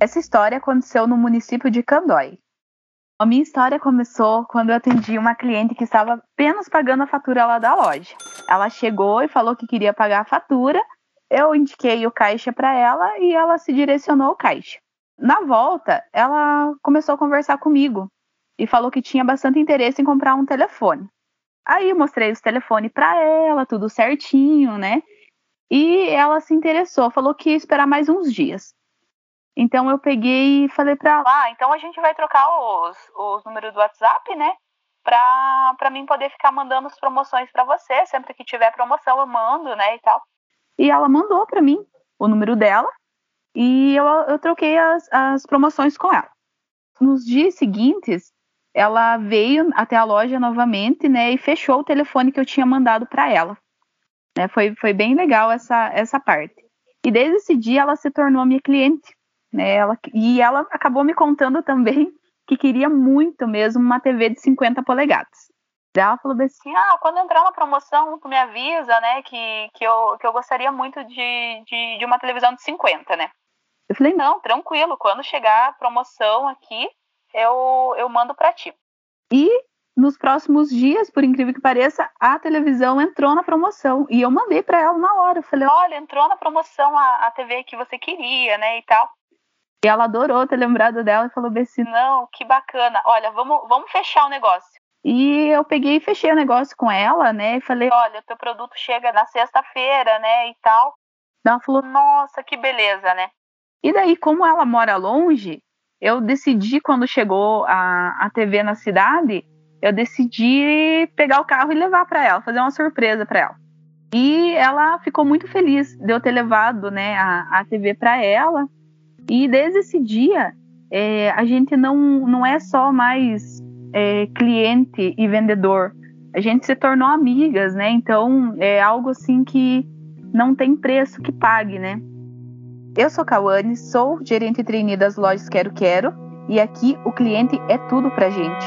Essa história aconteceu no município de Candói. A minha história começou quando eu atendi uma cliente que estava apenas pagando a fatura lá da loja. Ela chegou e falou que queria pagar a fatura. Eu indiquei o caixa para ela e ela se direcionou ao caixa. Na volta, ela começou a conversar comigo e falou que tinha bastante interesse em comprar um telefone. Aí eu mostrei os telefones para ela, tudo certinho, né? E ela se interessou, falou que ia esperar mais uns dias. Então eu peguei e falei para ela: ah, então a gente vai trocar os, os números do WhatsApp, né? Pra, pra mim poder ficar mandando as promoções para você. Sempre que tiver promoção eu mando, né? E tal. E ela mandou para mim o número dela e eu, eu troquei as, as promoções com ela. Nos dias seguintes, ela veio até a loja novamente, né? E fechou o telefone que eu tinha mandado para ela. Né, foi, foi bem legal essa, essa parte. E desde esse dia ela se tornou minha cliente. Né? Ela, e ela acabou me contando também que queria muito mesmo uma TV de 50 polegadas. Daí ela falou assim: ah, quando entrar uma promoção, tu me avisa, né? Que, que, eu, que eu gostaria muito de, de, de uma televisão de 50, né? Eu falei, não, tranquilo, quando chegar a promoção aqui, eu, eu mando para ti. E nos próximos dias, por incrível que pareça, a televisão entrou na promoção. E eu mandei para ela na hora. Eu falei, olha, entrou na promoção a, a TV que você queria, né? E tal. E ela adorou ter lembrado dela e falou assim: não, que bacana. Olha, vamos, vamos fechar o negócio. E eu peguei e fechei o negócio com ela, né? E falei: olha, teu produto chega na sexta-feira, né? E tal. Ela falou: nossa, que beleza, né? E daí, como ela mora longe, eu decidi, quando chegou a, a TV na cidade, eu decidi pegar o carro e levar para ela, fazer uma surpresa para ela. E ela ficou muito feliz de eu ter levado né, a, a TV para ela. E desde esse dia, é, a gente não, não é só mais é, cliente e vendedor. A gente se tornou amigas, né? Então é algo assim que não tem preço que pague, né? Eu sou Cauane, sou gerente trainee das lojas Quero Quero e aqui o cliente é tudo pra gente.